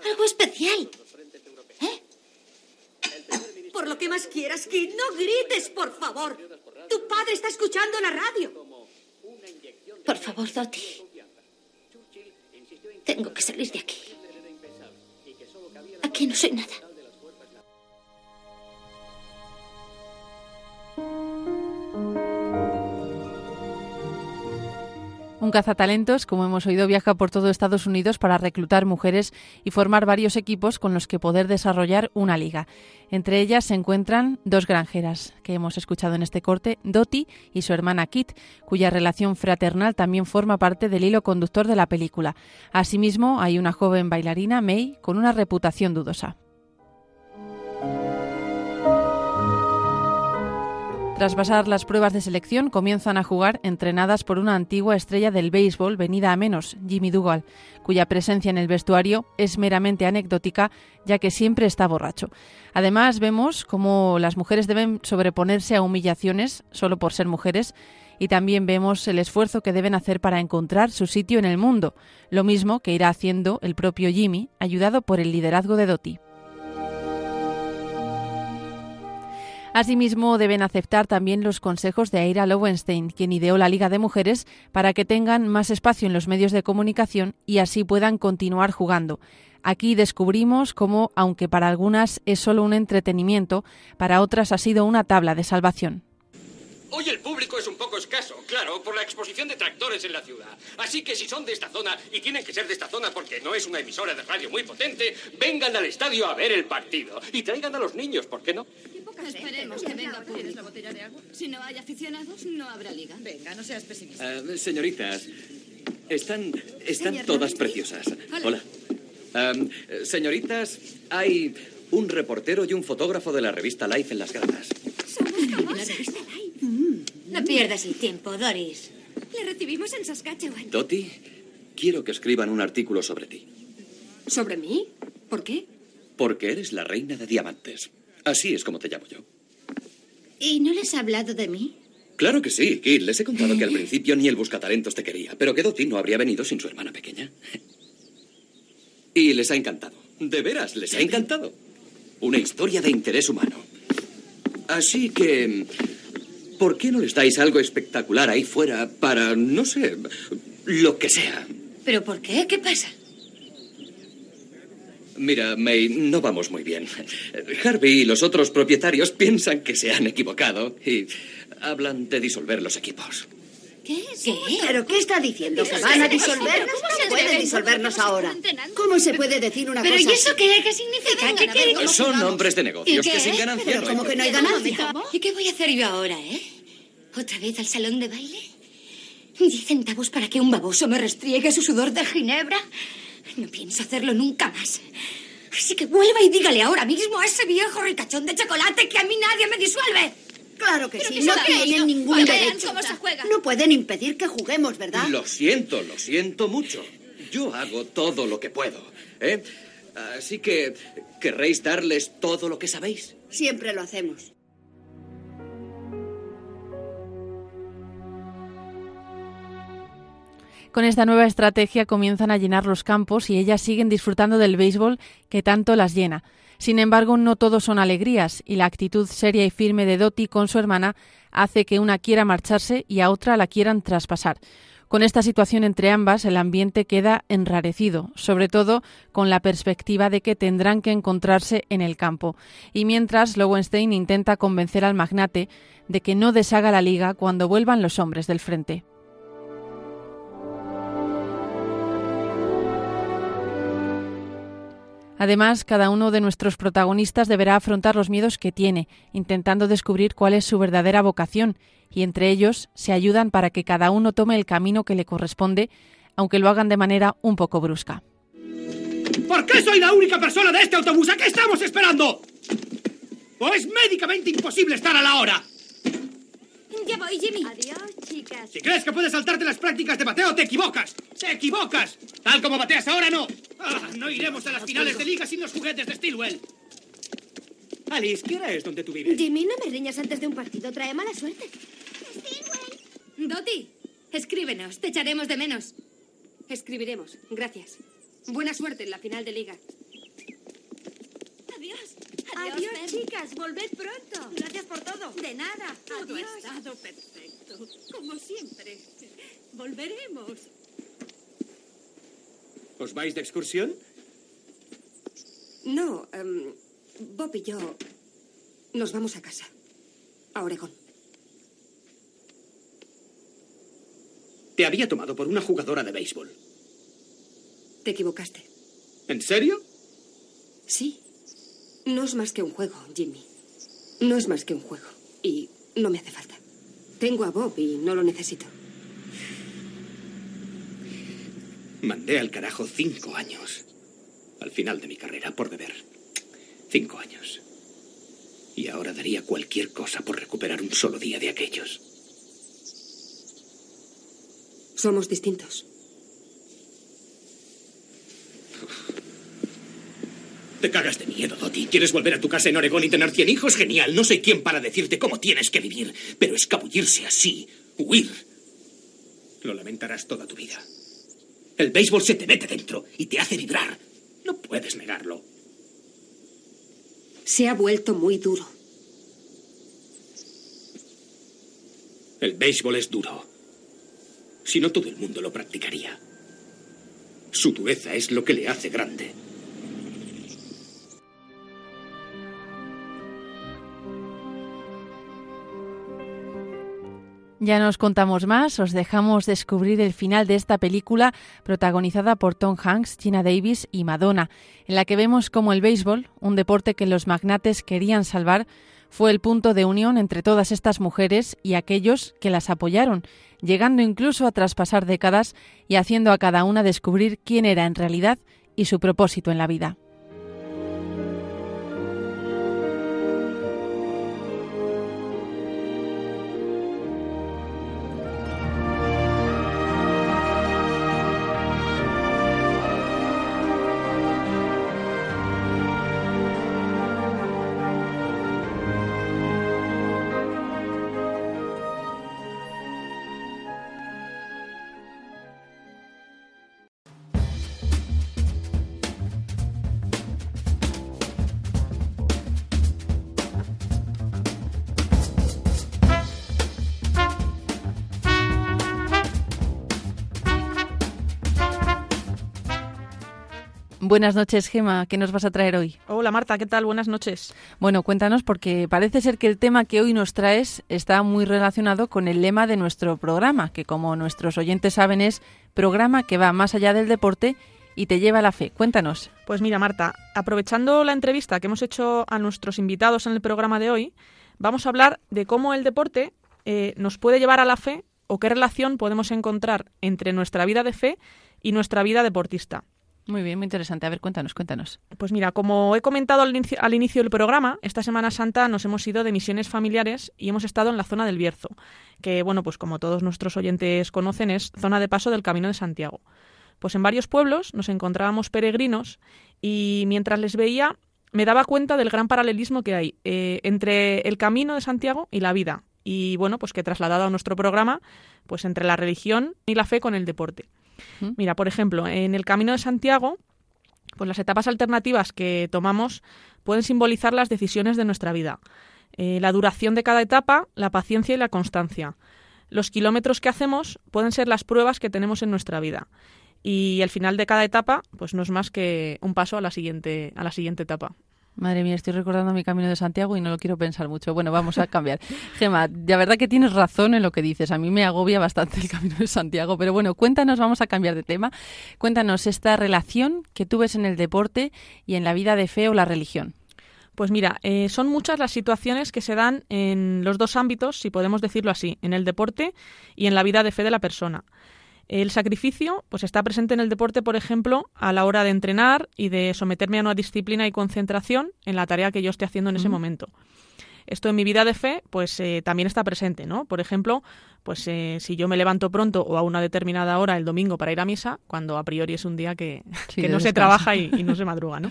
Algo especial. Lo que más quieras, Kid, no grites, por favor. Tu padre está escuchando la radio. Por favor, Doti. Tengo que salir de aquí. Aquí no soy nada. Un cazatalentos, como hemos oído, viaja por todo Estados Unidos para reclutar mujeres y formar varios equipos con los que poder desarrollar una liga. Entre ellas se encuentran dos granjeras que hemos escuchado en este corte, Dottie y su hermana Kit, cuya relación fraternal también forma parte del hilo conductor de la película. Asimismo, hay una joven bailarina, May, con una reputación dudosa. Tras pasar las pruebas de selección, comienzan a jugar entrenadas por una antigua estrella del béisbol venida a menos, Jimmy Dugal, cuya presencia en el vestuario es meramente anecdótica, ya que siempre está borracho. Además, vemos cómo las mujeres deben sobreponerse a humillaciones solo por ser mujeres y también vemos el esfuerzo que deben hacer para encontrar su sitio en el mundo, lo mismo que irá haciendo el propio Jimmy, ayudado por el liderazgo de Dottie. Asimismo, deben aceptar también los consejos de Aira Lowenstein, quien ideó la Liga de Mujeres, para que tengan más espacio en los medios de comunicación y así puedan continuar jugando. Aquí descubrimos cómo, aunque para algunas es solo un entretenimiento, para otras ha sido una tabla de salvación. Hoy el público es un poco escaso, claro, por la exposición de tractores en la ciudad. Así que si son de esta zona, y tienen que ser de esta zona porque no es una emisora de radio muy potente, vengan al estadio a ver el partido. Y traigan a los niños, ¿por qué no? Esperemos que venga público. Si no hay aficionados, no habrá liga. Venga, no seas pesimista. Ah, señoritas, están, están Señor todas preciosas. Hola. Señoritas, hay un reportero y un fotógrafo de la revista Life en las gradas. No pierdas el tiempo, Doris. Le recibimos en Saskatchewan. Dottie, quiero que escriban un artículo sobre ti. ¿Sobre mí? ¿Por qué? Porque eres la reina de diamantes. Así es como te llamo yo. ¿Y no les ha hablado de mí? Claro que sí, Kid. Les he contado que al principio ni el buscatalentos te quería, pero que Dottie no habría venido sin su hermana pequeña. Y les ha encantado. De veras, les ha encantado. Una historia de interés humano. Así que... ¿Por qué no les dais algo espectacular ahí fuera para, no sé, lo que sea? ¿Pero por qué? ¿Qué pasa? Mira, May, no vamos muy bien. Harvey y los otros propietarios piensan que se han equivocado y hablan de disolver los equipos. ¿Qué? ¿Qué? ¿Pero qué está diciendo? ¿Que van a disolvernos? ¿Cómo No se pueden atreven? disolvernos ahora. ¿Cómo se puede decir una ¿Pero cosa y eso así? qué? ¿Qué significa? ¿Qué quiere? Son hombres de negocios ¿Y que qué? sin ganancia Pero no como que no hay ganancia. ¿Y qué voy a hacer yo ahora, eh? ¿Otra vez al salón de baile? ¿Diez centavos para que un baboso me restriegue su sudor de ginebra? No pienso hacerlo nunca más. Así que vuelva y dígale ahora mismo a ese viejo ricachón de chocolate que a mí nadie me disuelve. Claro que Pero sí, que no tienen ningún derecho. cómo se juega. No pueden impedir que juguemos, ¿verdad? Lo siento, lo siento mucho. Yo hago todo lo que puedo. ¿eh? Así que, ¿querréis darles todo lo que sabéis? Siempre lo hacemos. Con esta nueva estrategia comienzan a llenar los campos y ellas siguen disfrutando del béisbol que tanto las llena. Sin embargo, no todo son alegrías y la actitud seria y firme de Dottie con su hermana hace que una quiera marcharse y a otra la quieran traspasar. Con esta situación entre ambas, el ambiente queda enrarecido, sobre todo con la perspectiva de que tendrán que encontrarse en el campo. Y mientras, Lowenstein intenta convencer al magnate de que no deshaga la liga cuando vuelvan los hombres del frente. Además, cada uno de nuestros protagonistas deberá afrontar los miedos que tiene, intentando descubrir cuál es su verdadera vocación, y entre ellos se ayudan para que cada uno tome el camino que le corresponde, aunque lo hagan de manera un poco brusca. ¿Por qué soy la única persona de este autobús? ¿A qué estamos esperando? ¿O es médicamente imposible estar a la hora? Ya voy, Jimmy. Adiós, chicas. Si crees que puedes saltarte las prácticas de bateo, te equivocas. ¡Te equivocas! Tal como bateas ahora, no. Ah, no iremos a las finales de liga sin los juguetes de Stilwell. Alice, ¿qué hora es donde tú vives? Jimmy, no me riñas antes de un partido. Trae mala suerte. Doti, escríbenos. Te echaremos de menos. Escribiremos. Gracias. Buena suerte en la final de liga. Adiós. Chicas. Volved pronto. Gracias por todo. De nada. Todo Adiós. ha estado perfecto. Como siempre. Volveremos. ¿Os vais de excursión? No, em, Bob y yo nos vamos a casa. A Oregón. Te había tomado por una jugadora de béisbol. Te equivocaste. ¿En serio? Sí. No es más que un juego, Jimmy. No es más que un juego. Y no me hace falta. Tengo a Bob y no lo necesito. Mandé al carajo cinco años. Al final de mi carrera, por beber. Cinco años. Y ahora daría cualquier cosa por recuperar un solo día de aquellos. Somos distintos. Te cagas de miedo, Dottie. ¿Quieres volver a tu casa en Oregón y tener cien hijos? Genial. No soy quien para decirte cómo tienes que vivir. Pero escabullirse así, huir, lo lamentarás toda tu vida. El béisbol se te mete dentro y te hace vibrar. No puedes negarlo. Se ha vuelto muy duro. El béisbol es duro. Si no, todo el mundo lo practicaría. Su dureza es lo que le hace grande. Ya nos contamos más, os dejamos descubrir el final de esta película protagonizada por Tom Hanks, Gina Davis y Madonna, en la que vemos cómo el béisbol, un deporte que los magnates querían salvar, fue el punto de unión entre todas estas mujeres y aquellos que las apoyaron, llegando incluso a traspasar décadas y haciendo a cada una descubrir quién era en realidad y su propósito en la vida. Buenas noches, Gema. ¿Qué nos vas a traer hoy? Hola, Marta. ¿Qué tal? Buenas noches. Bueno, cuéntanos porque parece ser que el tema que hoy nos traes está muy relacionado con el lema de nuestro programa, que como nuestros oyentes saben es programa que va más allá del deporte y te lleva a la fe. Cuéntanos. Pues mira, Marta, aprovechando la entrevista que hemos hecho a nuestros invitados en el programa de hoy, vamos a hablar de cómo el deporte eh, nos puede llevar a la fe o qué relación podemos encontrar entre nuestra vida de fe y nuestra vida deportista. Muy bien, muy interesante. A ver, cuéntanos, cuéntanos. Pues mira, como he comentado al inicio, al inicio, del programa, esta Semana Santa nos hemos ido de misiones familiares y hemos estado en la zona del Bierzo, que, bueno, pues como todos nuestros oyentes conocen, es zona de paso del Camino de Santiago. Pues en varios pueblos nos encontrábamos peregrinos y mientras les veía me daba cuenta del gran paralelismo que hay eh, entre el Camino de Santiago y la vida. Y bueno, pues que trasladado a nuestro programa, pues entre la religión y la fe con el deporte. Mira, por ejemplo, en el Camino de Santiago, pues las etapas alternativas que tomamos pueden simbolizar las decisiones de nuestra vida. Eh, la duración de cada etapa, la paciencia y la constancia. Los kilómetros que hacemos pueden ser las pruebas que tenemos en nuestra vida. Y el final de cada etapa, pues no es más que un paso a la siguiente, a la siguiente etapa. Madre mía, estoy recordando mi camino de Santiago y no lo quiero pensar mucho. Bueno, vamos a cambiar. Gema, la verdad que tienes razón en lo que dices. A mí me agobia bastante el camino de Santiago, pero bueno, cuéntanos, vamos a cambiar de tema. Cuéntanos esta relación que tú ves en el deporte y en la vida de fe o la religión. Pues mira, eh, son muchas las situaciones que se dan en los dos ámbitos, si podemos decirlo así, en el deporte y en la vida de fe de la persona. El sacrificio pues está presente en el deporte, por ejemplo, a la hora de entrenar y de someterme a una disciplina y concentración en la tarea que yo esté haciendo en ese momento. Esto en mi vida de fe, pues eh, también está presente, ¿no? Por ejemplo, pues eh, si yo me levanto pronto o a una determinada hora el domingo para ir a misa, cuando a priori es un día que, no se trabaja y, no se madruga, ¿no?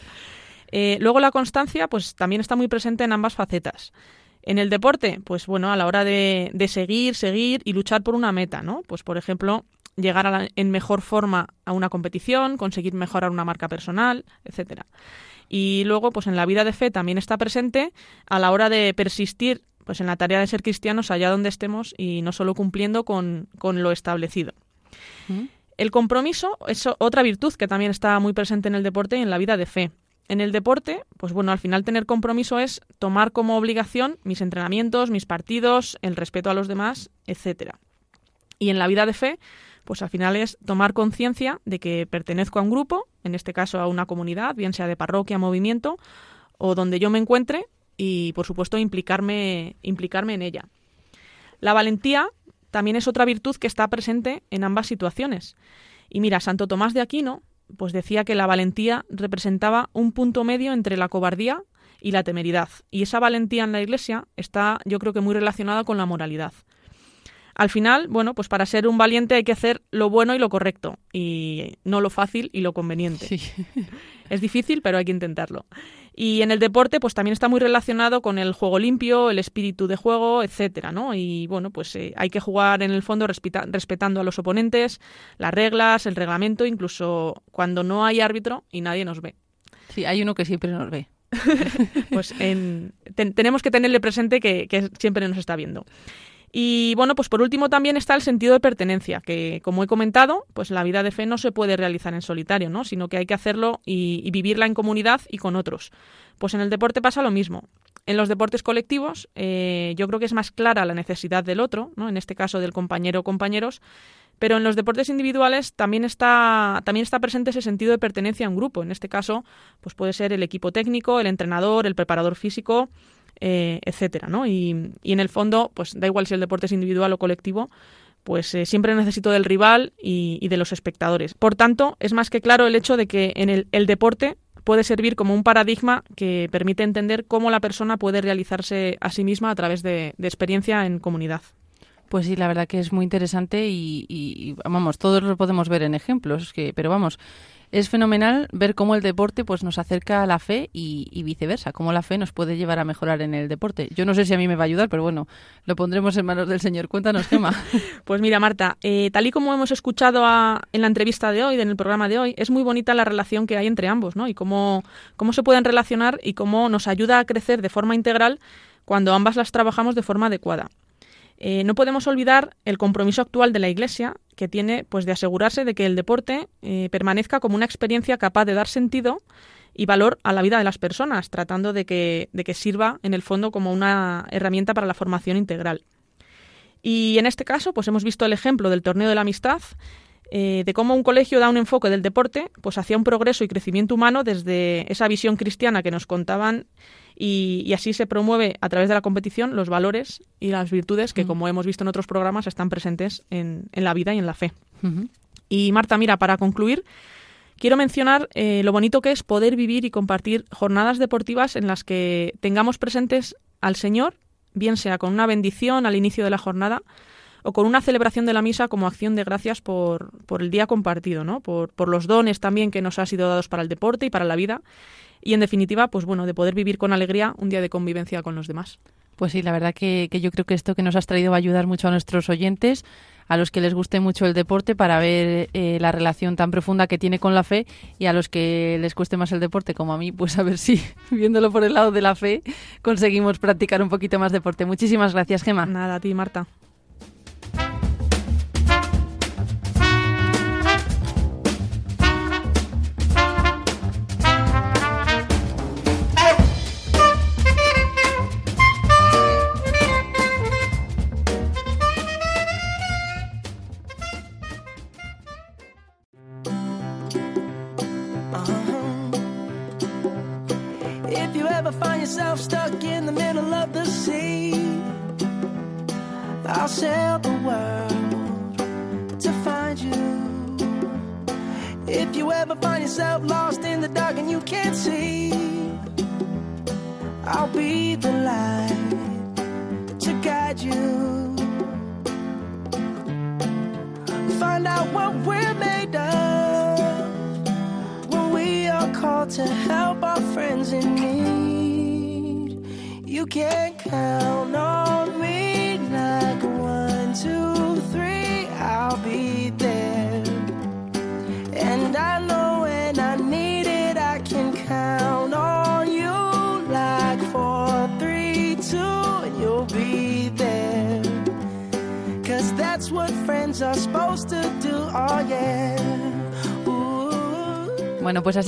Eh, luego la constancia, pues también está muy presente en ambas facetas. En el deporte, pues bueno, a la hora de, de, seguir, seguir y luchar por una meta, ¿no? Pues por ejemplo, llegar en mejor forma a una competición, conseguir mejorar una marca personal, etcétera. Y luego, pues en la vida de fe también está presente a la hora de persistir pues en la tarea de ser cristianos allá donde estemos y no solo cumpliendo con, lo establecido. Mm. El compromiso es otra virtud que también está muy presente en el deporte y en la vida de fe. En el deporte, pues bueno, al final tener compromiso es tomar como obligación mis entrenamientos, mis partidos, el respeto a los demás, etcétera. Y en la vida de fe, pues al final es tomar conciencia de que pertenezco a un grupo, en este caso a una comunidad, bien sea de parroquia, movimiento, o donde yo me encuentre, y por supuesto implicarme, implicarme en ella. La valentía también es otra virtud que está presente en ambas situaciones. Y mira, Santo Tomás de Aquino pues decía que la valentía representaba un punto medio entre la cobardía y la temeridad. Y esa valentía en la Iglesia está, yo creo que muy relacionada con la moralidad. Al final, bueno, pues para ser un valiente hay que hacer lo bueno y lo correcto, y no lo fácil y lo conveniente. Es difícil, pero hay que intentarlo. Y en el deporte, pues también está muy relacionado con el juego limpio, el espíritu de juego, etcétera, ¿no? Y bueno, pues eh, hay que jugar en el fondo respetando a los oponentes, las reglas, el reglamento, incluso cuando no hay árbitro y nadie nos ve. Sí, hay uno que siempre nos ve. pues tenemos que tenerle presente que siempre nos está viendo. Y bueno, pues por último también está el sentido de pertenencia, que como he comentado, pues la vida de fe no se puede realizar en solitario, ¿no? sino que hay que hacerlo y, vivirla en comunidad y con otros. Pues en el deporte pasa lo mismo. En los deportes colectivos eh, yo creo que es más clara la necesidad del otro, ¿no? en este caso del compañero o compañeros, pero en los deportes individuales también está, también está presente ese sentido de pertenencia a un grupo. En este caso, pues puede ser el equipo técnico, el entrenador, el preparador físico, eh, etcétera, ¿no? Y, en el fondo, pues da igual si el deporte es individual o colectivo, pues eh, siempre necesito del rival y, de los espectadores. Por tanto, es más que claro el hecho de que en el, deporte puede servir como un paradigma que permite entender cómo la persona puede realizarse a sí misma a través de, experiencia en comunidad. Pues sí, la verdad que es muy interesante y, y, vamos, todos lo podemos ver en ejemplos, que, pero vamos, es fenomenal ver cómo el deporte pues nos acerca a la fe y, viceversa, cómo la fe nos puede llevar a mejorar en el deporte. Yo no sé si a mí me va a ayudar, pero bueno, lo pondremos en manos del Señor. Cuéntanos, Gemma. pues mira, Marta, eh, tal y como hemos escuchado en la entrevista de hoy, en el programa de hoy, es muy bonita la relación que hay entre ambos, ¿no? Y cómo, cómo se pueden relacionar y cómo nos ayuda a crecer de forma integral cuando ambas las trabajamos de forma adecuada. Eh, no podemos olvidar el compromiso actual de la Iglesia, que tiene pues de asegurarse de que el deporte eh, permanezca como una experiencia capaz de dar sentido y valor a la vida de las personas, tratando de que, de que sirva en el fondo como una herramienta para la formación integral. Y en este caso, pues hemos visto el ejemplo del torneo de la amistad, eh, de cómo un colegio da un enfoque del deporte pues hacia un progreso y crecimiento humano desde esa visión cristiana que nos contaban y, así se promueve a través de la competición los valores y las virtudes que, mm. como hemos visto en otros programas, están presentes en, la vida y en la fe. Y Marta, mira, para concluir, quiero mencionar eh, lo bonito que es poder vivir y compartir jornadas deportivas en las que tengamos presentes al Señor, bien sea con una bendición al inicio de la jornada, o con una celebración de la misa como acción de gracias por, por el día compartido, ¿no? Por, por, los dones también que nos han sido dados para el deporte y para la vida. Y en definitiva, pues bueno, de poder vivir con alegría un día de convivencia con los demás. Pues sí, la verdad que, que yo creo que esto que nos has traído va a ayudar mucho a nuestros oyentes, a los que les guste mucho el deporte para ver eh, la relación tan profunda que tiene con la fe y a los que les cueste más el deporte como a mí, pues a ver si viéndolo por el lado de la fe conseguimos practicar un poquito más deporte. Muchísimas gracias, Gema. Nada, a ti, Marta.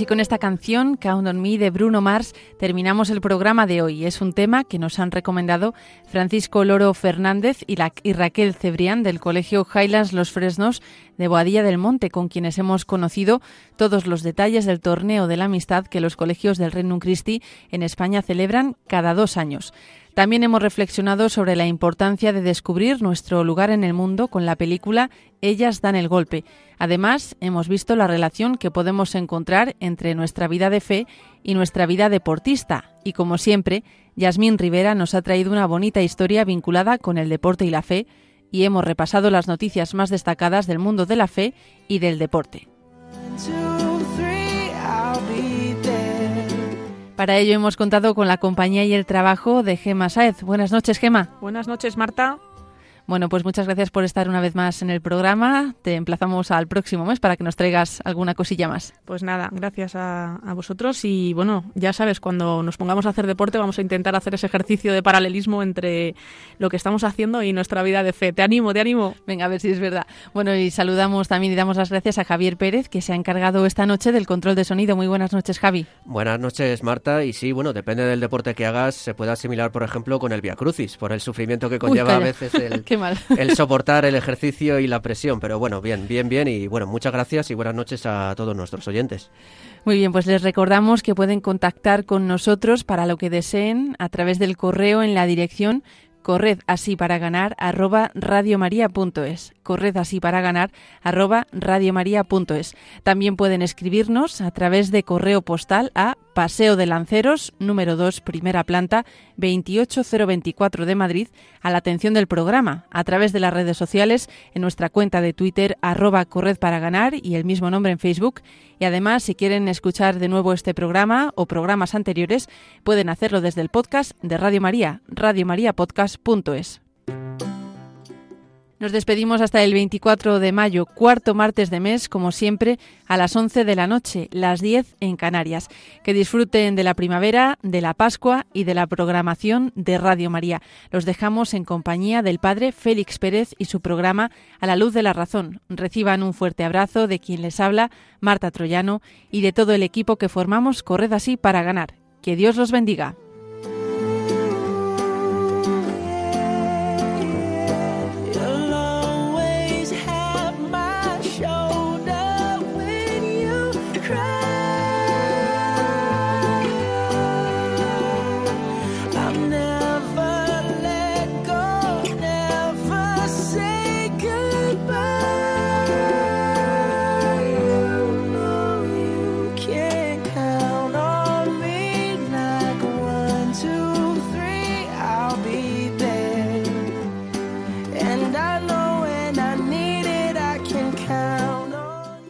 Con esta canción, Count on Me de Bruno Mars, terminamos el programa de hoy. Es un tema que nos han recomendado Francisco Loro Fernández y, Raquel Cebrián del Colegio Highlands Los Fresnos de Boadilla del Monte, con quienes hemos conocido todos los detalles del torneo de la amistad que los colegios del Reino Christi en España celebran cada dos años. También hemos reflexionado sobre la importancia de descubrir nuestro lugar en el mundo con la película Ellas dan el golpe. Además, hemos visto la relación que podemos encontrar entre nuestra vida de fe y nuestra vida deportista. Y como siempre, Yasmín Rivera nos ha traído una bonita historia vinculada con el deporte y la fe, y hemos repasado las noticias más destacadas del mundo de la fe y del deporte. Para ello hemos contado con la compañía y el trabajo de Gema Saez. Buenas noches, Gema. Buenas noches, Marta. Bueno, pues muchas gracias por estar una vez más en el programa. Te emplazamos al próximo mes para que nos traigas alguna cosilla más. Pues nada, gracias a, vosotros y bueno, ya sabes, cuando nos pongamos a hacer deporte vamos a intentar hacer ese ejercicio de paralelismo entre lo que estamos haciendo y nuestra vida de fe. Te animo, te animo. Venga, a ver si es verdad. Bueno, y saludamos también y damos las gracias a Javier Pérez, que se ha encargado esta noche del control de sonido. Muy buenas noches, Javi. Buenas noches, Marta. Y sí, bueno, depende del deporte que hagas, se puede asimilar, por ejemplo, con el Via Crucis, por el sufrimiento que conlleva a veces el... el soportar el ejercicio y la presión. Pero bueno, bien, bien, bien. Y bueno, muchas gracias y buenas noches a todos nuestros oyentes. Muy bien, pues les recordamos que pueden contactar con nosotros para lo que deseen a través del correo en la dirección corred así para ganar arroba radiomaria.es. Corred así para ganar arroba radiomaria.es. También pueden escribirnos a través de correo postal a Paseo de Lanceros, número 2, primera planta, 28024 de Madrid, a la atención del programa, a través de las redes sociales, en nuestra cuenta de Twitter, arroba corred para ganar y el mismo nombre en Facebook. Y además, si quieren escuchar de nuevo este programa o programas anteriores, pueden hacerlo desde el podcast de Radio María, radiomariapodcast.es. Nos despedimos hasta el 24 de mayo, cuarto martes de mes, como siempre, a las 11 de la noche, las 10 en Canarias. Que disfruten de la primavera, de la Pascua y de la programación de Radio María. Los dejamos en compañía del Padre Félix Pérez y su programa A la Luz de la Razón. Reciban un fuerte abrazo de quien les habla, Marta Troyano, y de todo el equipo que formamos Corred así para ganar. Que Dios los bendiga.